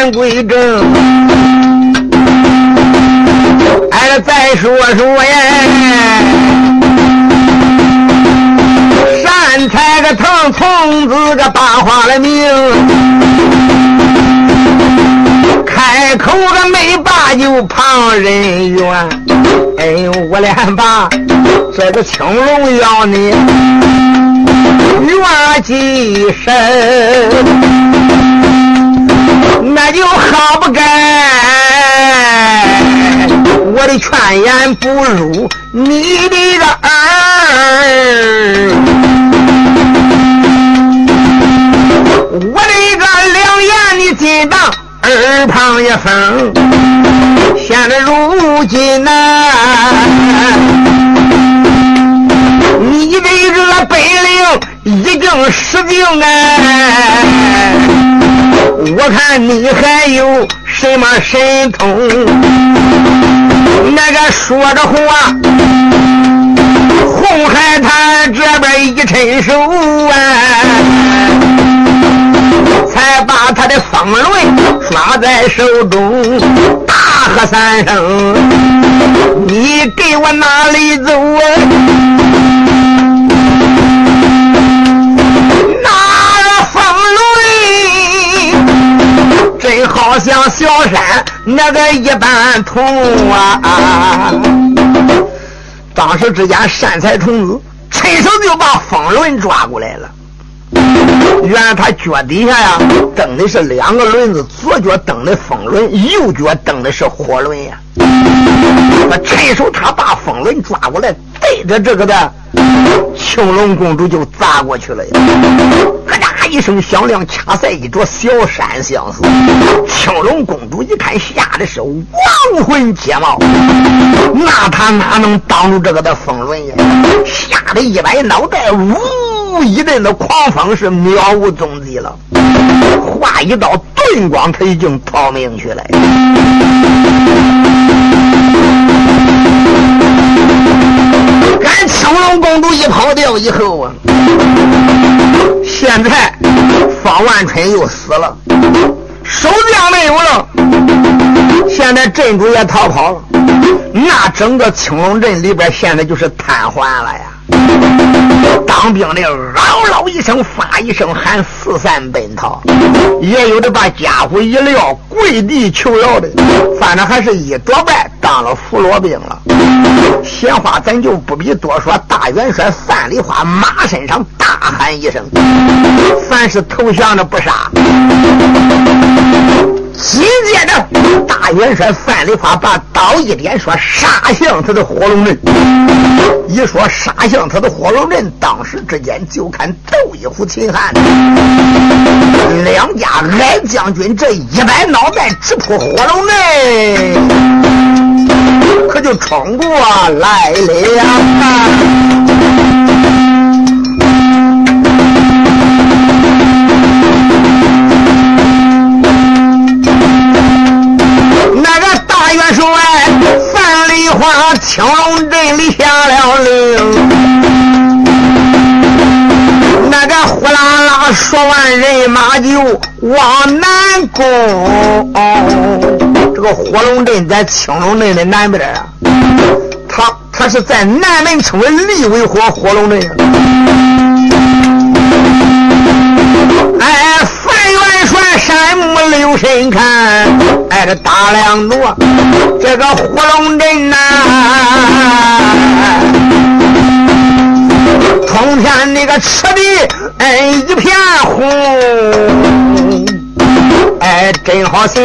言归正。哎，再说说呀，善财个藤从子个大话了命，开口个没把就旁人怨。哎呦，我连把这个青龙要你怨几声，那就好不该。我的劝言不如你的个儿，我的一个两眼你紧当耳旁一风，现在如今呐，你的这个本领已经失尽哎，我看你还有什么神通？那个说着话，红海滩这边一伸手啊，才把他的风轮抓在手中，大喝三声：“你给我哪里走啊？”拿风轮真好像小山那个一般痛啊！当时之间，善财童子趁手就把风轮抓过来了。原来他脚底下呀蹬的是两个轮子，左脚蹬的风轮，右脚蹬的是火轮呀。他趁手，他把风轮抓过来，对着这个的青龙公主就砸过去了呀！一声响亮，恰在一座小山相似。青龙公主一看，吓得是亡魂皆冒，那他哪能挡住这个的风轮呀？吓得一歪脑袋，呜一阵的狂风是渺无踪迹了。划一道遁光，他已经逃命去了。俺青龙公主一跑掉以后啊，万春又死了，守将没有了，现在镇主也逃跑了，那整个青龙镇里边现在就是瘫痪了呀。当兵的嗷嗷一声发一声喊四散奔逃，也有的把家伙一撂跪地求饶的，反正还是一多半当了俘虏兵了。闲话咱就不必多说，大元帅范梨花马身上大喊一声：“凡是投降的不杀。”紧接着，大元帅范梨花把刀一点，说：“杀向他的火龙阵！”一说杀向他的火龙阵，当时之间就看窦一虎、秦汉两家矮将军这一摆脑袋直扑火龙阵，可就冲过来了。花青龙镇里下了令，那个呼啦啦说完，人马就往南攻。这个火龙镇在青龙镇的南边啊，他他是在南门称为立威火火龙镇。哎。元帅山木留神看，哎，这大梁垛，这个火龙阵呐，冲天那个赤地，哎，一片红，哎，真好像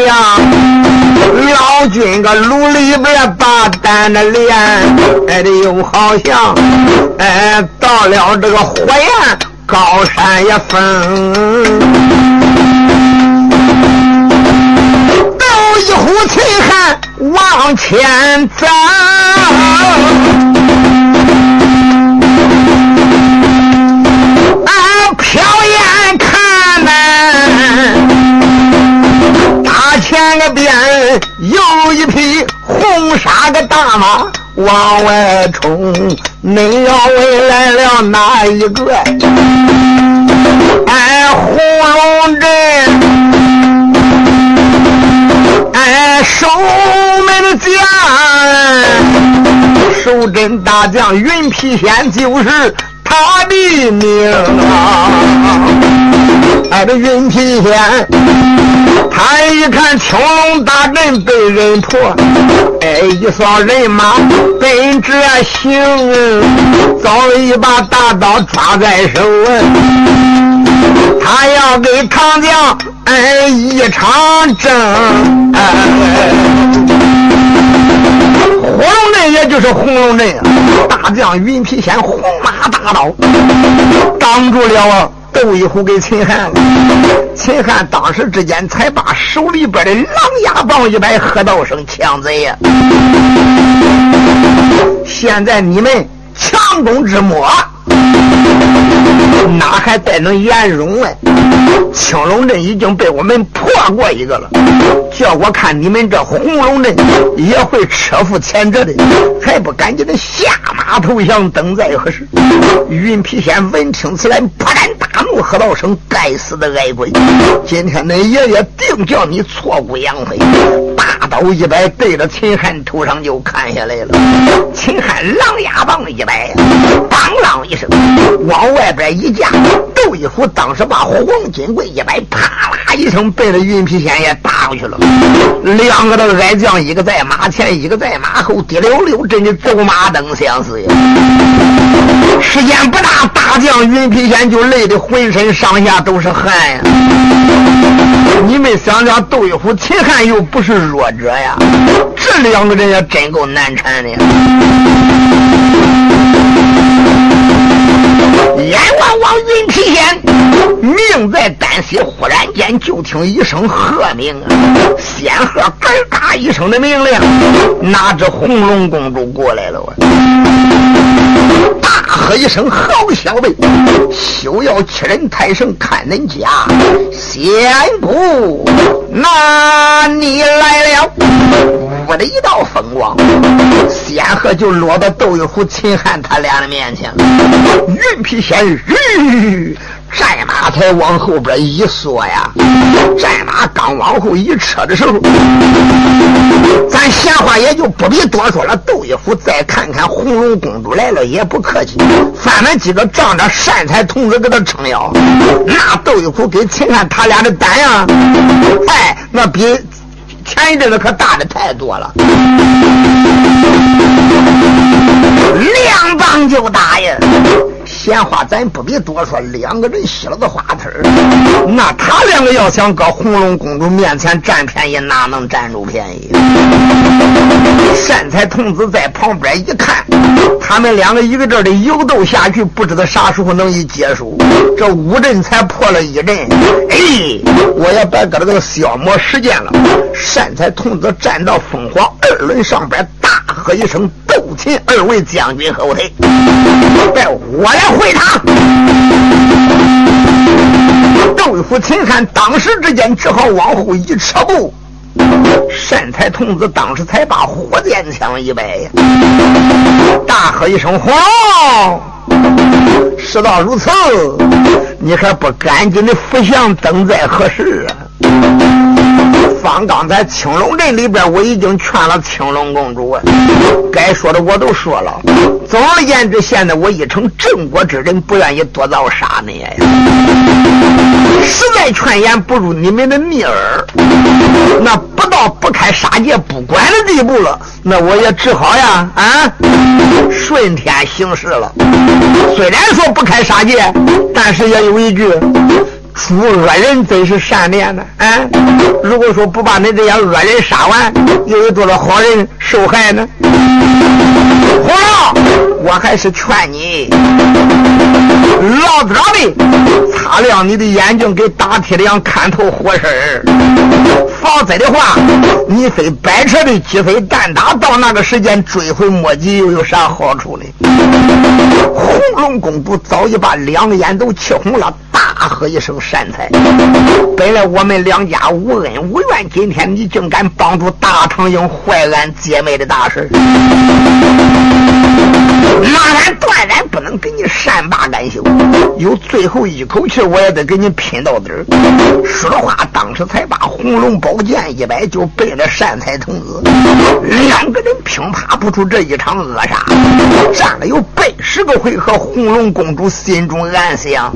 老君个炉里边把蛋的炼，哎，这又好像，哎，到了这个火焰高山也封。一呼秦汉往前走，俺瞟眼看呐，大前个边有一匹红纱的大马往外冲！你要问来了哪一个？哎，芙蓉镇，哎，守门的将，守镇大将云皮仙就是他的名啊！哎，这云皮仙。他一看青龙大阵被人破，哎，一扫人马奔这行，早了一把大刀抓在手，他要给唐将哎一场争。火龙阵也就是红龙阵，大将云皮仙红马大刀挡住了斗一虎给秦汉。秦汉当时之间才把手里边的狼牙棒一摆，喝道声：“强贼呀！现在你们强攻之末。”哪还带能颜容啊？青龙阵已经被我们破过一个了，叫我看你们这红龙阵也会车负前者的，还不赶紧的下马投降，等在何时？云皮仙闻听此言，勃然大怒，喝道声：“该死的矮鬼！今天恁爷爷定叫你挫骨扬灰！”大刀一摆，对着秦汉头上就砍下来了。秦汉狼牙棒一摆，当啷一声，往外边一一架。窦一虎当时把黄金贵一摆，啪啦一声，被这云皮仙也打过去了。两个的矮将，一个在马前，一个在马后，滴溜溜，真的走马灯相似呀。时间不大，大将云皮仙就累得浑身上下都是汗呀。你们想想，窦一虎、秦汉又不是弱者呀，这两个人也真够难缠的。阎王王云皮仙命在旦夕，忽然间就听一声喝命啊！仙鹤嘎嘎一声的命令，拿着红龙公主过来了？大喝一声：“好小辈，休要欺人太甚！看恁家仙姑，那你来了！”我的一道风光，仙鹤就落到窦玉虎、秦汉他俩的面前了。云皮仙，战马才往后边一缩呀，战马刚往后一撤的时候，咱闲话也就不必多说了。窦一虎再看看红龙公主来了，也不客气，翻了几个仗着善财童子给他撑腰。那窦一虎跟秦汉他俩的胆呀，哎，那比。前一阵子可大的太多了，两棒就打呀！闲话咱不必多说，两个人洗了个花腿那他两个要想搁红龙公主面前占便宜，哪能占住便宜？善财童子在旁边一看，他们两个一个劲的游斗下去，不知道啥时候能一结束。这五阵才破了一阵，哎，我也别搁这个消磨时间了。善财童子站到凤凰二轮上边，喝一声：“斗秦二位将军后退，带我来。”回他，窦府秦汉当时之间只好往后一撤步。善财童子当时才把火箭枪一摆，大喝一声：“黄！”事到如此，你还不赶紧的伏降，等在何时啊？方刚才青龙镇里边，我已经劝了青龙公主，该说的我都说了。总而言之，现在我已成正国之人，不愿意多造杀孽呀。实在劝言不如你们的逆耳，那不到不开杀戒不管的地步了，那我也只好呀啊，顺天行事了。虽然说不开杀戒，但是也有一句。出恶人真是善念的啊！如果说不把你这些恶人杀完，又有多少好人受害呢？皇上，我还是劝你老早的擦亮你的眼睛，给打铁梁看透活事。否则的话，你非白扯的鸡飞蛋打，到那个时间追悔莫及，又有啥好处呢？红龙公主早已把两眼都气红了。大喝一声：“善财！本来我们两家无恩无怨，今天你竟敢帮助大唐英坏俺姐妹的大事，那俺断然不能给你善罢甘休。有最后一口气，我也得给你拼到底儿。说实话，当时才把红龙宝剑一摆，就奔着善财童子，两个人拼怕不出这一场恶杀，战了有百十个回合。红龙公主心中暗想。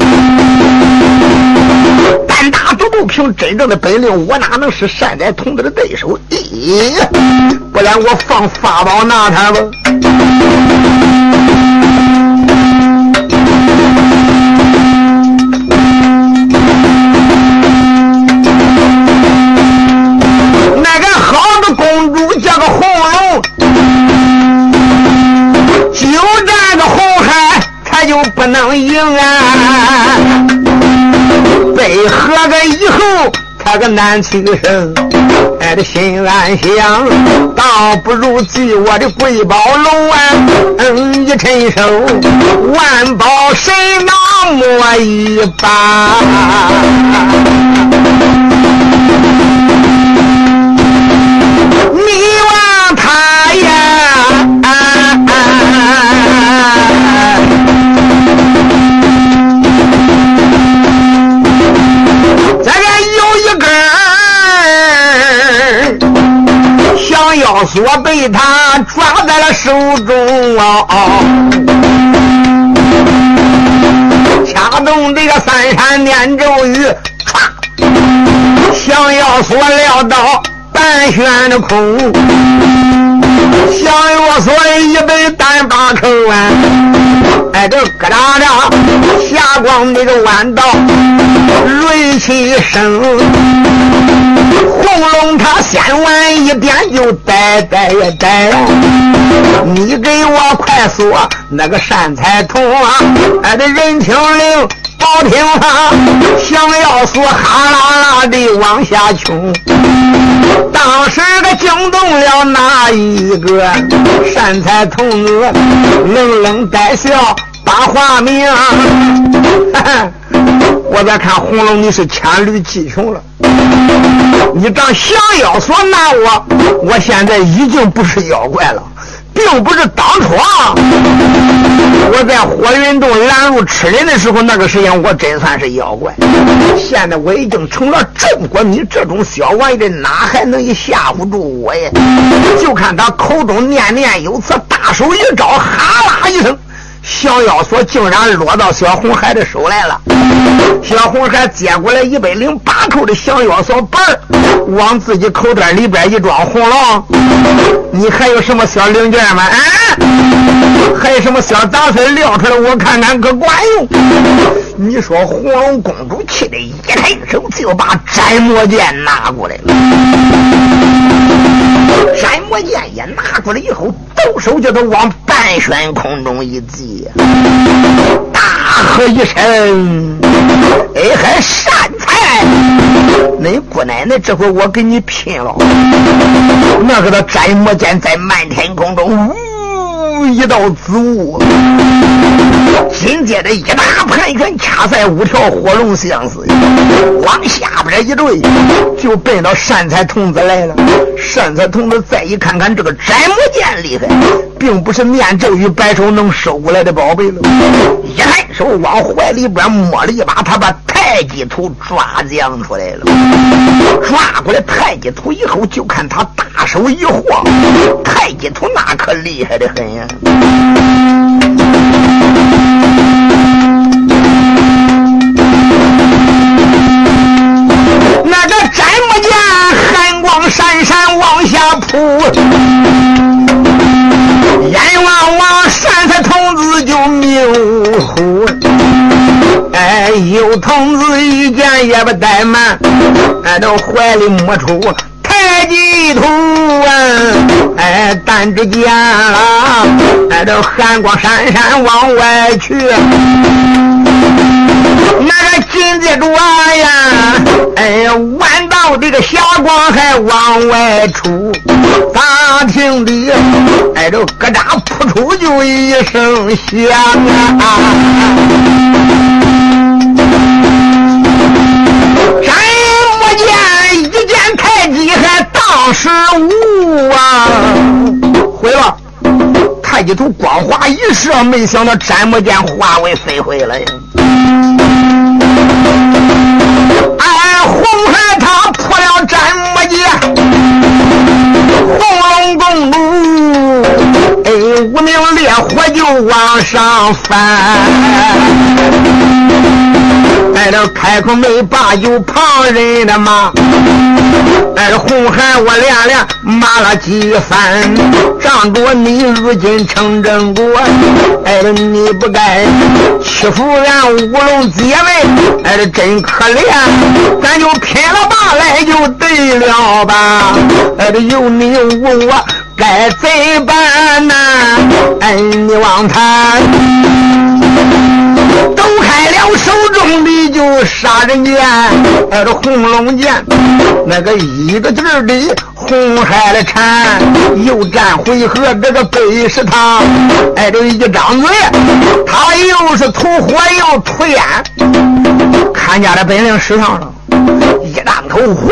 单打独斗，凭真正的本领，我哪能是善哉童子的对手？咦，不然我放法宝拿他吧。那个好的公主叫个红龙，就这个红海，他就不能赢啊！被喝个以后，他个难取胜，哎，的心暗想，倒不如记我的贵宝龙啊，嗯，一伸手，万宝神囊摸一把。锁被他抓在了手中啊！掐动这个三山念咒语，唰，降药锁撂到半悬的空，降药锁一杯单八口啊！哎，这咯哒哒，霞光那个弯道，锐气声。红龙他先弯一点就呆呆呀呆，你给我快说那个善财童啊，俺的人情灵，保听他，想要说哈啦啦的往下冲，当时个惊动了那一个善财童子，冷冷带笑，把话明。我再看红龙，你是黔驴技穷了。你当降妖所拿我，我现在已经不是妖怪了，并不是当初啊！我在火云洞拦路吃人的时候，那个时间我真算是妖怪。现在我已经成了正国，你这种小玩意的，哪还能吓唬住我呀？就看他口中念念有词，大手一招，哈啦一声。降妖锁竟然落到小红孩的手来了，小红孩接过来一百零八口的降妖锁本往自己口袋里边一装，红龙，你还有什么小零件吗？啊，还有什么小杂碎撂出来，我看看可管用。你说红龙公主气得一抬手就把斩魔剑拿过来了，斩魔剑也拿过来以后，抖手就都往半悬空中一击，大喝一声：“哎，还善财！恁姑奶奶，这回我给你拼了！”那个的斩魔剑在漫天空中。呜一道紫雾，紧接着一大盘旋，掐在五条火龙相似，往下边一坠，就奔到善财童子来了。善财童子再一看看这个斩木剑厉害，并不是念咒语白手能收过来的宝贝了。一抬手往怀里边摸了一把，他把太极图抓将出来了。抓过来太极图以后，就看他大手一晃，太极图那可厉害的很呀。那个斩木剑寒光闪闪往下扑，眼望望善财童子就迷糊。哎，有童子一见也不怠慢，俺都怀里摸出。太极图啊，哎，但只见了，哎，这寒光闪闪往外去，那个禁得住呀！哎呀，弯道这个霞光还往外出，大厅里挨着咯扎扑出就一声响啊！啊木一剑太极还当十五啊！坏了，太极图光华一射，没想到斩木剑化为飞灰了。红龙公主，哎，无名烈火就往上翻。挨了开口没把有旁人的骂，挨了红孩我连连骂了几番，仗着你如今成正果，挨了你不该欺负俺五龙姐妹，挨了真可怜，咱就拼了吧来就对了吧，挨了有你无我该怎办呐？哎，你望他。抖开了手中的就杀人剑，挨着红龙剑，那个一个劲儿的红海的缠，又战回合这个背是他，挨着一张嘴，他又是吐火又吐烟，看家的本领使上了，一张头呼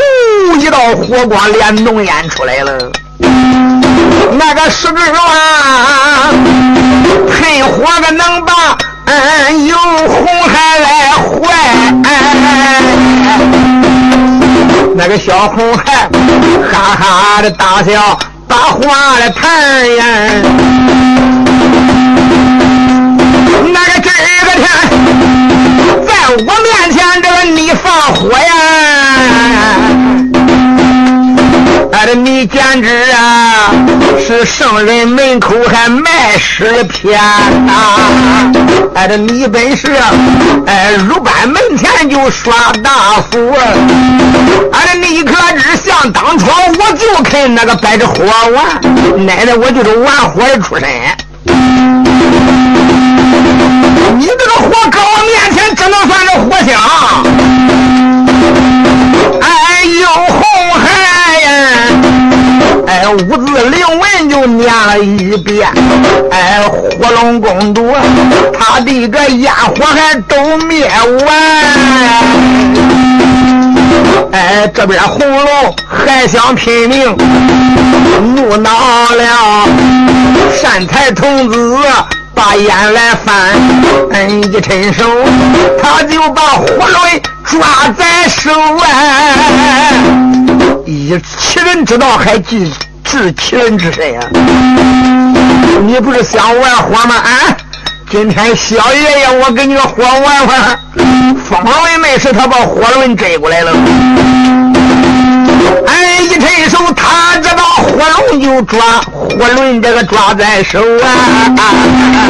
一道火光连浓烟出来了，那个石之啊，小红孩哈哈的大笑，把话来谈呀。那个这个天，在我面前这个你放火呀！哎，的你简直啊，是圣人门口还卖尸片啊！哎，的你本是哎，入班门前就耍大斧。俺，的你可知想当初我就肯那个摆着火玩，奶奶我就是玩火的出身。你这个火搁我面前，只能算是火香。哎呦，五字灵文就念了一遍。哎，火龙公主，他的个烟火还都灭完。哎，这边红龙还想拼命，怒恼了。善财童子把烟来翻，嗯，一伸手，他就把火轮抓在手啊。以其人之道，还治治其人之身呀！你不是想玩火吗？啊！今天小爷爷我给你个火玩玩。风龙没事，他把火轮追过来了。哎，一伸手，他这把火龙就抓，火轮这个抓在手啊！啊啊啊。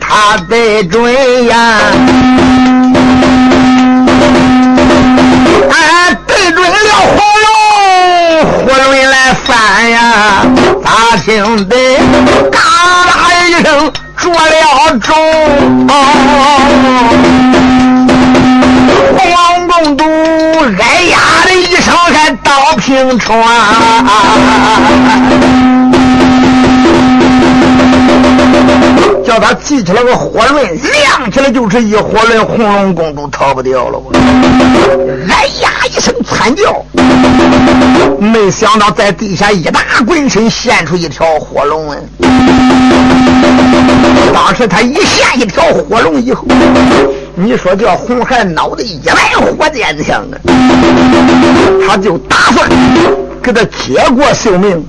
他得准呀，哎，对准了火龙，火龙来翻呀，大听得嘎啦一声着了中，红王公主哎呀的一声还倒平川。叫他记起来个火轮，亮起来就是一火轮，红龙公主逃不掉了。哎呀一声惨叫，没想到在地下一大滚身现出一条火龙啊！当时他一现一条火龙以后，你说叫红孩脑袋一来火箭枪啊，他就打算。给他接过性命，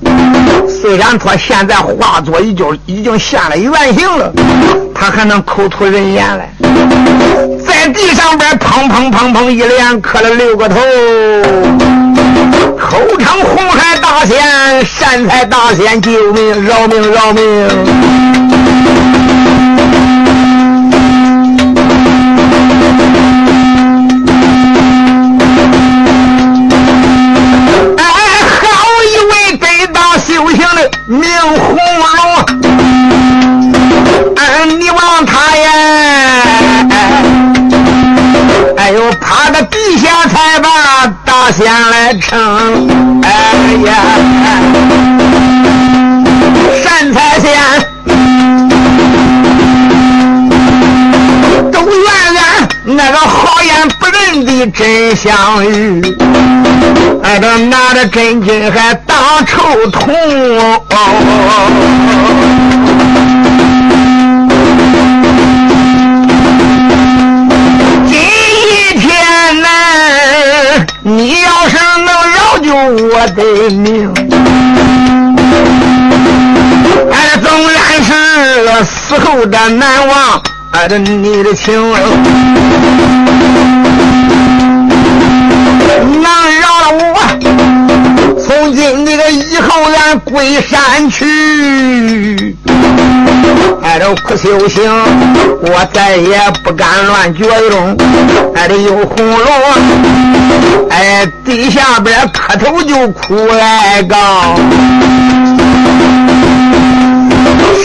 虽然他现在化作已经已经现了原形了，他还能口吐人言来，在地上边砰砰砰砰一连磕了六个头，口称红海大仙、善财大仙，救命饶命饶命！平的明红龙，嗯，你望他呀，哎呦，趴在地下才把大仙来称，哎呀，善财仙，都怨俺那个好的真相遇，哎，这拿着真金还当臭铜。今天呢，你要是能饶救我的命，哎，纵然是死后的难忘。爱着你的情，能饶了我。从今那个以后，俺归山去。爱着苦修行，我再也不敢乱决动。爱着有红龙，哎，地下边磕头就哭来告。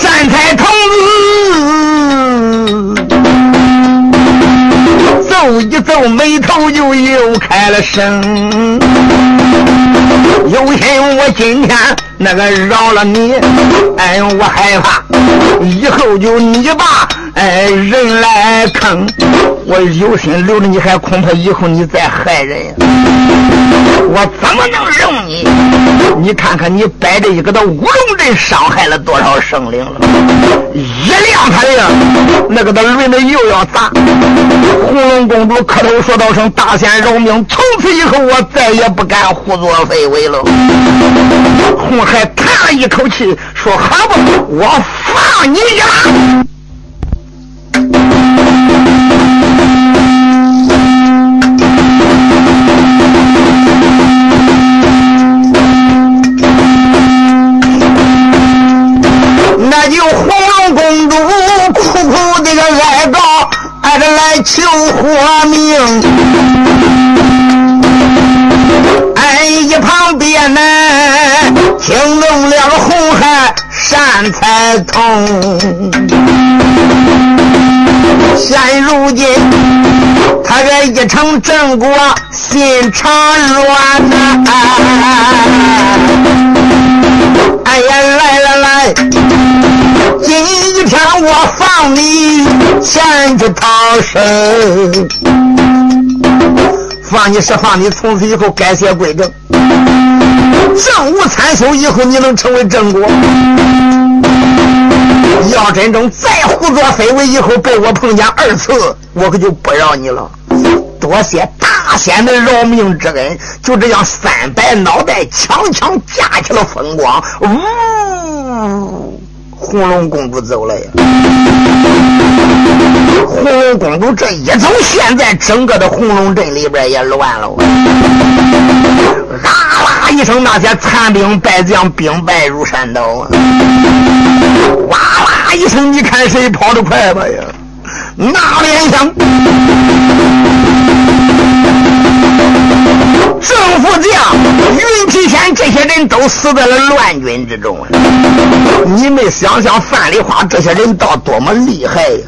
善财童子。皱一皱眉头，就又开了声。有心我今天那个饶了你，哎，我害怕以后就你把哎人来坑。我有心留着你，还恐怕以后你再害人。我怎么能容你？你看看你摆着一个的乌龙阵，伤害了多少生灵了？一亮他的那个的轮子又要砸。红龙公主磕头说道声：“大仙饶命！从此以后我再也不敢胡作非为了。”红海叹了一口气说：“好吧，我放你一马善财童。现如今他这一城镇国心肠软呐。哎呀，来来来，今天我放你前去逃生，放你是放你，从此以后改邪归正，正无参修，以后你能成为正果。要真正再胡作非为，以后被我碰见二次，我可就不饶你了。多谢大仙的饶命之恩，就这样三百脑袋强强架起了风光，呜，红龙公主走了呀。红龙公主这一走，现在整个的红龙镇里边也乱了。啊一声，那些残兵败将兵败如山倒啊！哇哇一声，你看谁跑得快吧呀？那连响。政府将云提仙这些人都死在了乱军之中，你们想想范丽花这些人到多么厉害呀？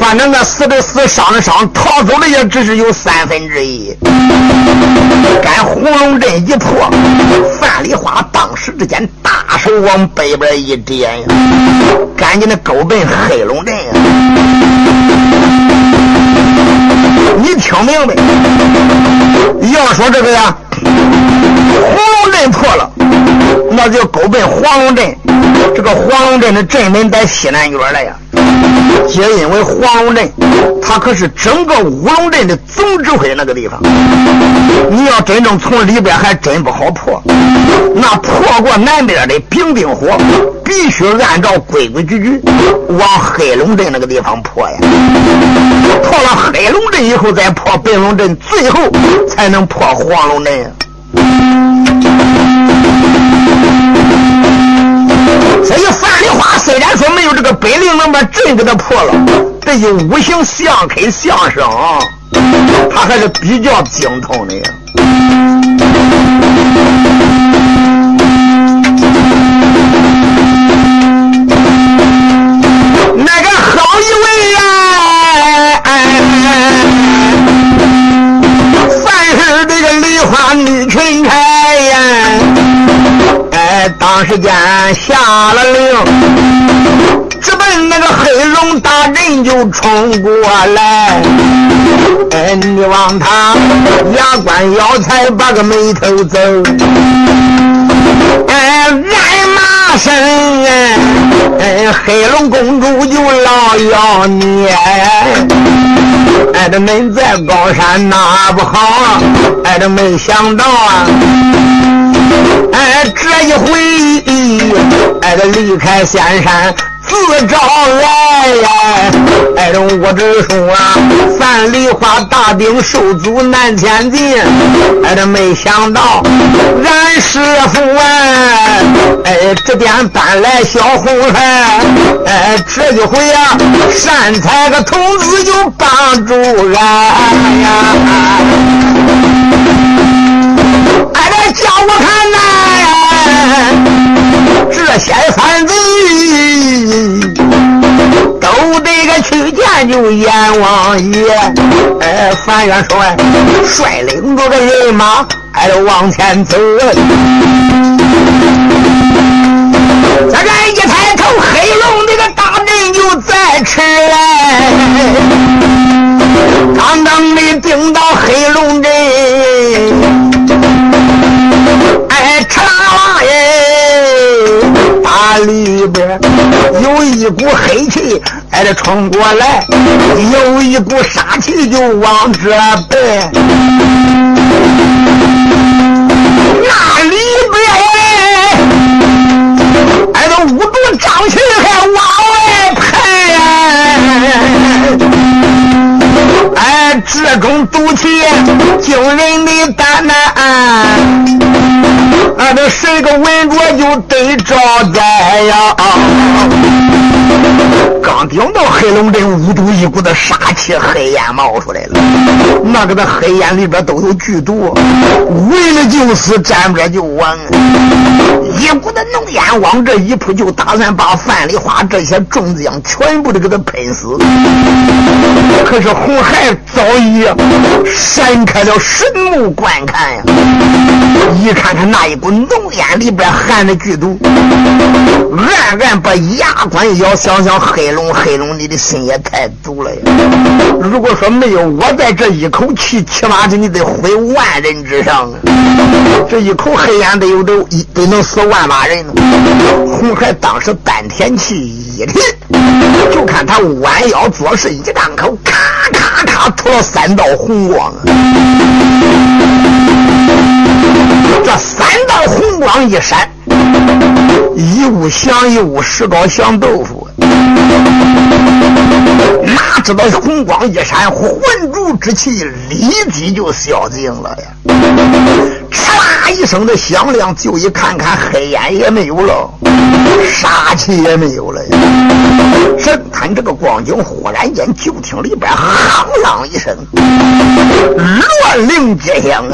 反正那死的死，伤的伤，逃走的也只是有三分之一。赶红龙阵一破，范丽花当时之间大手往北边一点，赶紧的勾奔黑龙镇呀！你听明白？要说这个呀，黄龙镇破了，那就勾奔黄龙镇。这个黄龙镇的镇门在西南角了呀。皆因为黄龙镇，它可是整个乌龙镇的总指挥那个地方。你要真正从里边，还真不好破。那破过南边的冰冰火，必须按照规规矩矩往黑龙镇那个地方破呀。破了黑龙镇以后，再破白龙镇，最后才能破黄龙镇。所以范丽花虽然说没有这个本领能把阵给他破了，但是五行相克相生，他还是比较精通的呀。那个李群开呀。当时间下了令，直奔那个黑龙大阵就冲过来。哎，你望他牙关咬菜，把个眉头皱。哎，挨骂声哎，黑龙公主就老要你。哎，这恁在高山那不好，哎，这没想到啊，哎，这一回，哎，这离开仙山。自招来呀！哎，这我只说啊，范梨花大兵受阻难前进。哎，这没想到俺师傅啊，哎，这边搬来小红孩。哎，这一回啊，善财个童子就帮助俺呀！就阎王爷，哎，樊元帅率领着个人马，哎，往前走。这人一抬头，黑龙那个大阵就在迟来，刚刚的定到黑龙阵。哎，吃啦啦耶！大里边有一股黑气，哎，得冲过来，有一股杀气就往这奔。那里边，哎，这五毒瘴气还往外喷。哎，这种毒气惊人的胆难。俺这谁个闻着就得招灾呀！刚顶到黑龙镇，五毒一股的杀气，黑烟冒出来了。那个的黑烟里边都有剧毒，为了就死，沾着就亡。一股的浓烟往这一扑，就打算把范梨花这些众将全部的给他喷死。可是红孩早已闪开了神目观看呀，一看看那一股浓烟里边含的剧毒，暗暗把牙关咬。想想黑龙，黑龙，你的心也太毒了呀！如果说没有我在这一口气，起码是你得毁万人之上啊！这一口黑烟得有得一得能死万把人呢。红孩当时丹田气一提，就看他弯腰做事一张口，咔咔咔吐了三道红光。这三道红光一闪，一物降一物，石膏降豆腐。哪知道红光一闪，浑浊之气立即就消尽了呀！哧啦一声的响亮，就一看看，黑烟也没有了，杀气也没有了呀！神探这个光景，忽然间就听里边夯啷一声，乱铃接响，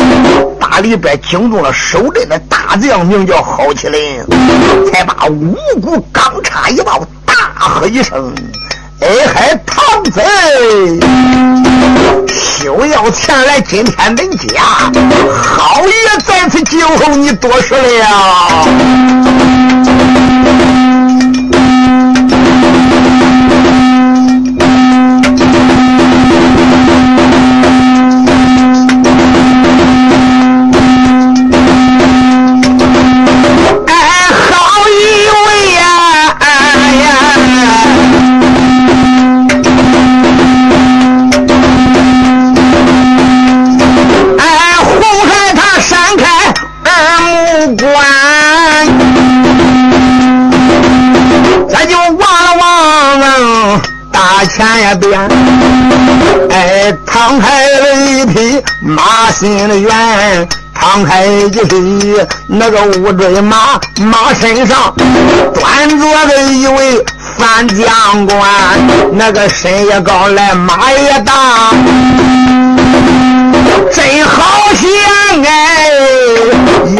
大里边惊动了守阵的大将，名叫郝麒麟，才把五谷钢叉一抱。大喝一声：“哎嗨，唐贼，休要前来！今天恁家好爷在此酒后，你多少了。”边，哎，敞开了一匹马心的猿，敞开一匹那个乌骓马，马身上端坐着一位范将官，那个身也高来马也大，真好像哎，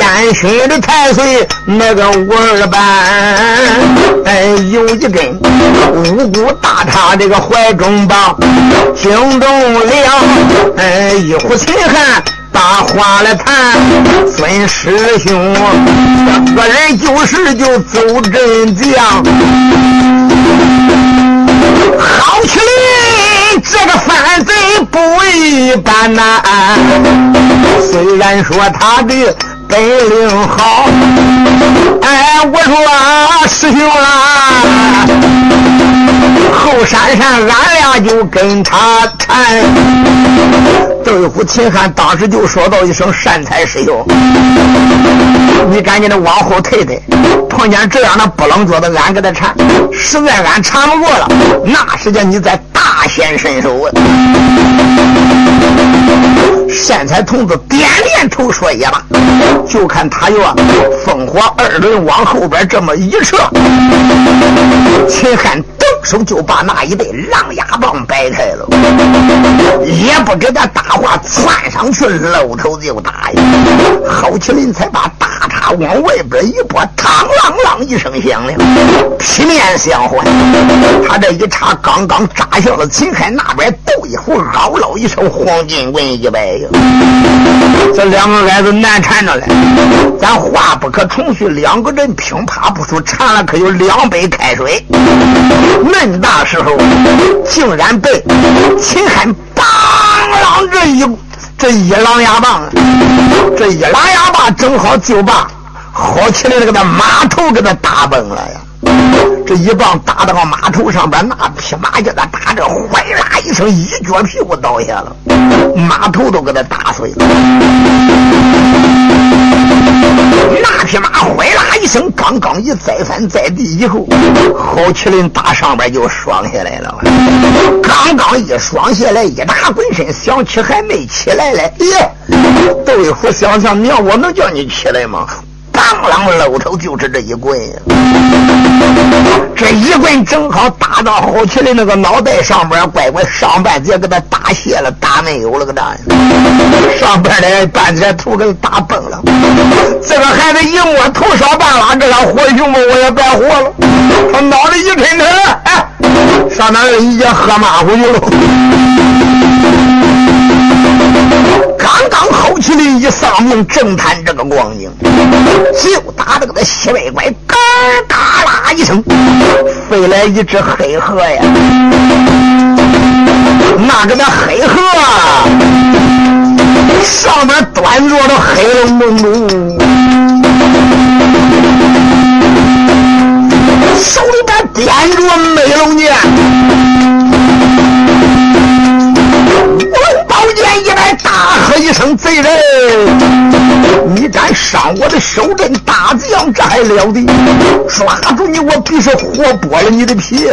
三旬的太岁，那个五二班，哎，有一根五谷大叉，这个怀中抱，惊动了哎一壶秦汉，把话来谈，孙师兄，个人就是就走阵将，好起来，这个反贼不一般呐，虽然说他的。本领好，哎，我说啊师兄啊，后山上俺俩就跟他谈。窦虎、秦汉当时就说道一声：“善财师兄，你赶紧的往后退退。碰见这样的不冷坐的，俺给他缠，实在俺缠不过了，那时间你再大显身手啊！”善财童子点点头说：“也罢。”就看他要烽火二轮往后边这么一撤，秦汉手就把那一对狼牙棒掰开了，也不给他搭话，窜上去露头就打呀！郝麒麟才把大叉往外边一拨，嘡啷啷一声响亮，劈面相还。他这一叉刚刚扎向了秦汉那边，斗一虎嗷嗷一声，黄金棍一摆呀！这两个矮子难缠着了。咱话不可重叙，两个人乒啪不出，缠了可有两杯开水。恁大时候，竟然被秦汉当啷这一这一狼牙棒，这一狼牙棒正好就把好起来的那个那马头给他打崩了呀！这一棒打到马头上边，那匹马叫他打着，哗啦一声，一脚屁股倒下了，马头都给他打碎了。那匹马哗啦一声，刚刚一再翻在地以后，郝麒麟打上边就双下来了。刚刚一双下来，一打滚身，想起还没起来嘞。耶，窦一虎想想，娘，我能叫你起来吗？当啷露头就是这一棍，这一棍正好打到郝麒麟那个脑袋上边，乖乖上半截给他打斜了，打没有了个咋？上边的半截头给他打崩了。这个孩子一摸头上半拉，这条活熊猫我也白活了。他脑袋一抻抻，哎，上哪儿已经喝马虎去了。刚刚郝麒麟一丧命，正谈这个光景，就打这个那西北拐，嘎嘎啦一声，飞来一只黑鹤呀！那个那黑鹤上面端坐着黑龙公主，手里边掂着声：“贼人！你敢伤我的手镇大将，这还了得？抓住你，我必是活剥了你的皮！”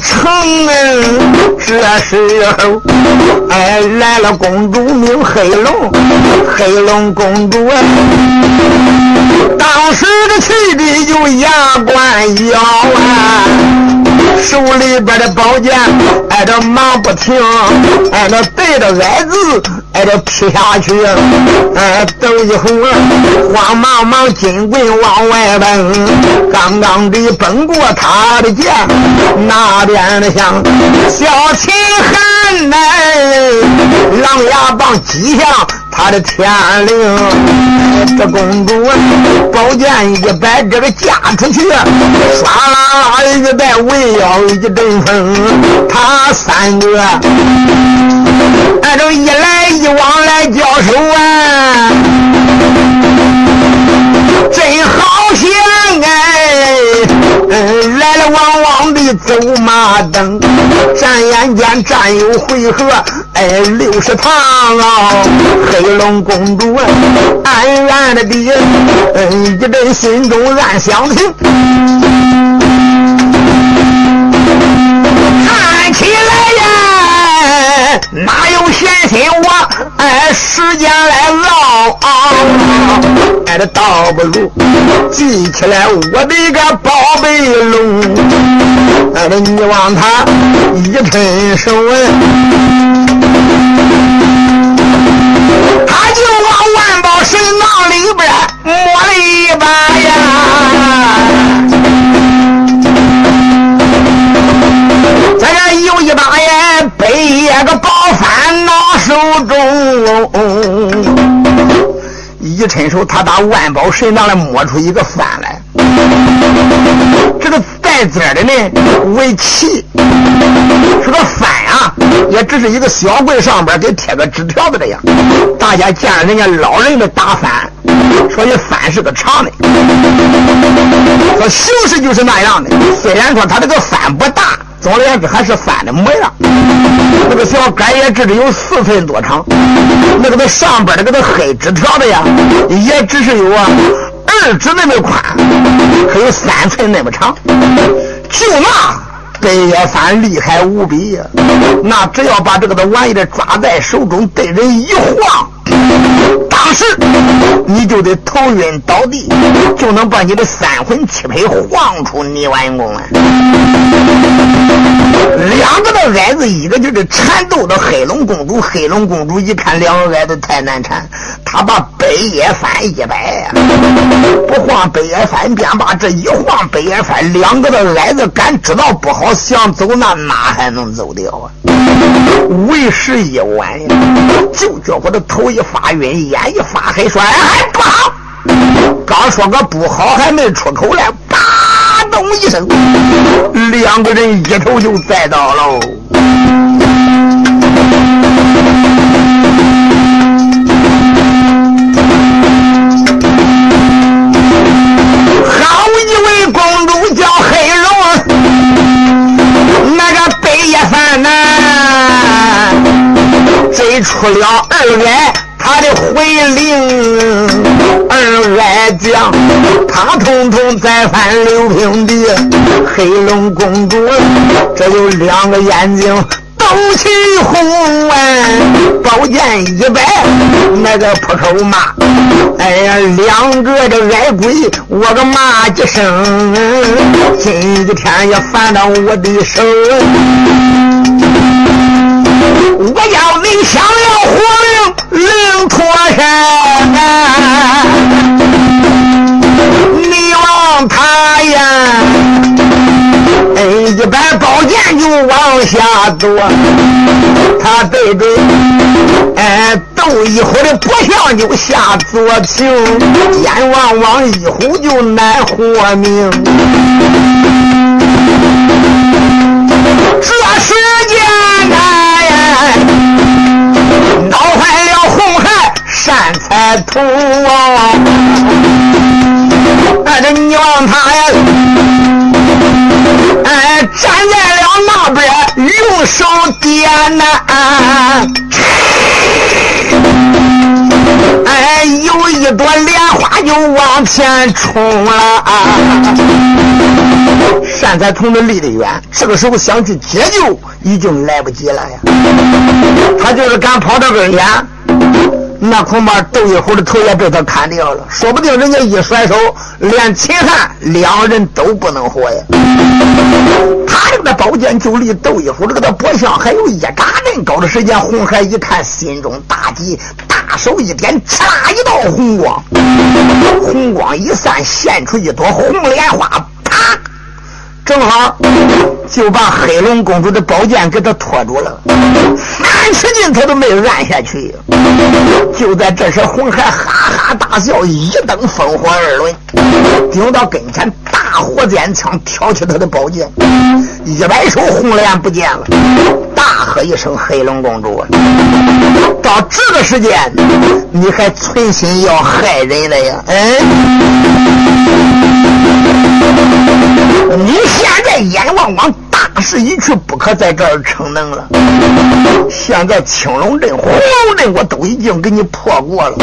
城这时候，哎，来了公主名黑龙，黑龙公主啊，当时的气的就牙关咬啊，手里边的宝剑挨着忙不停，挨着对着矮子挨着劈下去，哎，走一会儿，慌忙忙金棍往外奔，刚刚的奔过他的剑，那边的像。小秦汉来，狼牙棒击向他的天灵。这公主宝剑一摆，这个嫁出去，唰啦啦一摆，围腰一阵风。他三个按照一来一往来交手啊，真好走马灯，转眼间战友回合，哎，六十趟啊！黑龙公主暗暗的地，嗯，一阵心中暗想停，看起来，哪有闲心我？哎，时间来唠啊，哎，这倒不如记起来我的个宝贝龙。哎，这你往他一伸手，他就往万宝神囊里边摸了一把呀。哎呀个宝帆拿手中，一伸手，他打万宝神囊里摸出一个帆来。这个带褶的呢，为旗。这个帆啊，也只是一个小柜上边给贴个纸条子这样。大家见人家老人们打帆，说你帆是个长的，说形式就是那样的。虽然说他这个帆不大。总而言之，还是翻的模样。那个小杆也只是有四寸多长，那个它上边的那个黑纸条的呀，也只是有啊二指那么宽，还有三寸那么长。就那白叶翻厉害无比呀！那只要把这个的玩意儿抓在手中，对人一晃。当时你就得头晕倒地，就能把你的三魂七魄晃出泥丸宫来。两个的矮子，一个就是缠斗的黑龙公主。黑龙公主一看两个矮子太难缠，她把北野翻一摆，不晃北野翻，便把这一晃北野翻，两个的矮子敢知道不好，想走那哪还能走掉啊？为时已晚！就觉我的头一发晕，眼一发黑，说：“哎，不好！”刚说个不好，还没出口嘞，啪咚一声，两个人一头就栽倒喽。好一位公主叫黑龙，那个白夜饭呐。追出了二矮，他的为令，二矮将他通通再翻六平地。黑龙公主，这有两个眼睛都起红啊！宝剑一摆，那个破口骂，哎呀，两个这矮鬼，我个骂几声，今天也烦到我的手。我要你想要活命，灵脱身，你望他呀，哎，一摆宝剑就往下夺，他对对，哎，斗一虎的脖项就下左情，眼望望一虎就难活命，这时间呐。善财童啊！哎，这你望他呀，哎，站在了那边用手点呐，哎，有一朵莲花就往前冲了。山财童子离得远，这个时候想去解救已经来不及了呀。他就是敢跑到跟前，那恐怕窦一虎的头也被他砍掉了。说不定人家一甩手，连秦汉两人都不能活呀。他这个宝剑就离窦一虎这个的脖项还有一嘎人高的时间。红海一看，心中大急，大手一点，刺啦一道红光，红光一散，现出一朵红莲花，啪。正好就把黑龙公主的宝剑给他拖住了，三十斤他都没有按下去。就在这时，红孩哈哈大笑，一蹬风火二轮，顶到跟前，大火尖枪挑起他的宝剑，一摆手，红莲不见了。大喝一声：“黑龙公主，到这个时间，你还存心要害人了呀？”哎你现在眼望望，大势已去，不可在这儿逞能了。现在青龙镇、黄龙镇，我都已经给你破过了。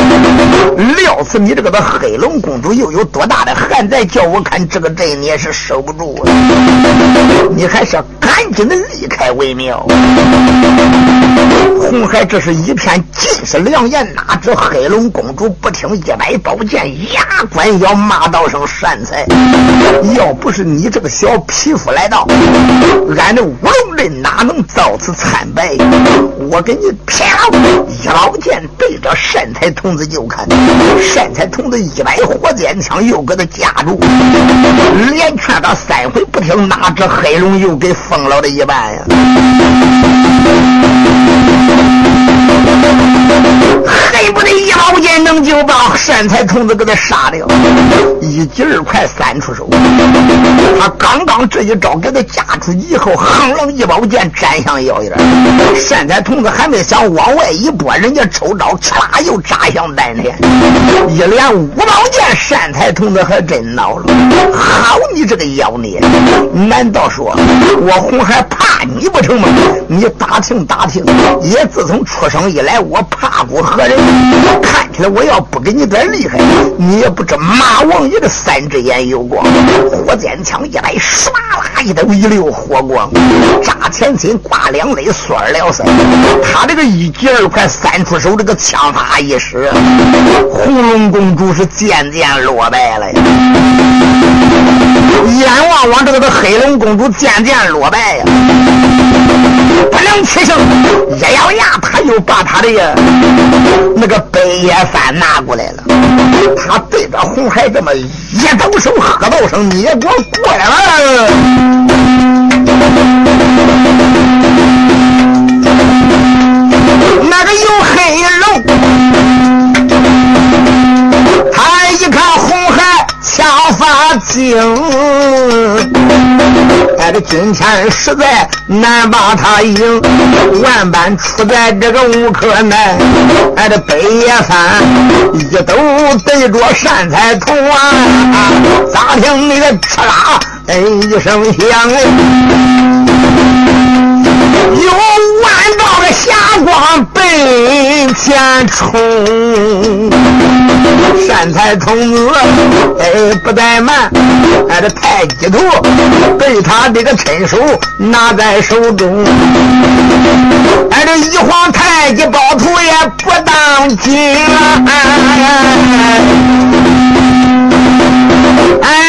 料死你这个的黑龙公主又有多大的汉在？叫我看这个你也是守不住了！你还是赶紧的离开为妙。红海这是一片尽是良言，哪知黑龙公主不听，一摆宝剑，牙关咬骂道声善财。要不是你这个小匹夫来到，俺这五龙阵哪能到此惨败？我给你啪！一老剑对着善财童子就砍，善财童子一摆火箭枪又给他夹住，连劝他三回不听，哪知黑龙又给封了的一半呀！恨不得一老剑能就把善财童子给他杀掉，一击二快三出手。他刚刚这一招给他夹出以后，横楞一一宝剑斩向腰眼。善财童子还没想往外一拨，人家抽刀，哧啦又扎向丹田，一连五宝剑。善财童子还真恼了，好你这个妖孽！难道说我红孩怕你不成吗？你打听打听，也自从出生以来，我怕过何人？看起来我要不给你点厉害，你也不知马王爷的三只眼有光，火箭枪一来，唰啦一抖一溜火光，扎前心挂两肋，缩二了腮。他这个一急二快三出手，这个枪法一使，红龙公主是渐渐落败了呀。眼望望这个黑龙公主渐渐落败呀。不能取胜，一咬牙，他又把他的那个白叶帆拿过来了。他对着红海这么一抖手，喝道声：“你也给我过来了！”那个有黑龙，他一看红海枪法精。哎，这今天实在难把他赢，万般出在这个无可奈。哎，这北野山一抖对着善财童啊，咋听那个哧啦哎一声响，有万道的霞光奔前冲。善财童子哎不怠慢，哎这太极图被他。这个趁手拿在手中，哎，这一晃太极宝图也不当紧了，哎，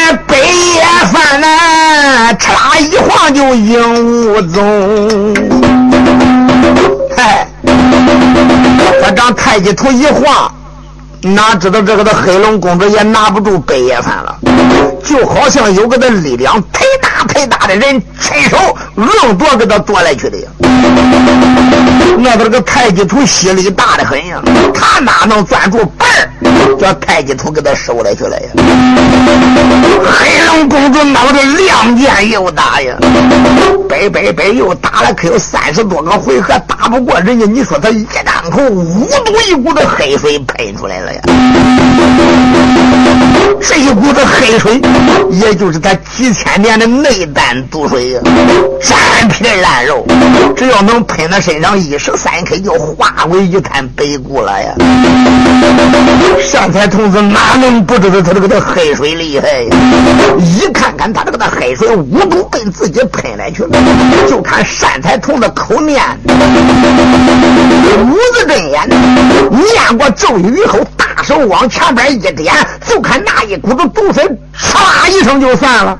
无影无踪，嗨，他张太极图一晃。哪知道这个的黑龙公主也拿不住白夜饭了，就好像有个的力量忒大忒大的人伸手硬夺给他夺来去的呀。那个这个太极图吸力大的很呀，他哪能攥住白，叫太极图给他收了去了呀？黑龙公主脑袋亮剑又打呀，北北北又打了，可有三十多个回合打不过人家，你说他一张口五毒一股的黑水喷出来了呀。这一股子黑水，也就是他几千年的内丹毒水呀，粘皮烂肉，只要能喷他身上一时三刻，就化为一滩白骨了呀！善财童子哪能不知道他这个的黑水厉害呀？一看看他这个的黑水，五毒被自己喷来去了，就看善财童子口念五字真言，念过咒语以后。大手往前边一点，就看那一股子毒水，唰一声就散了。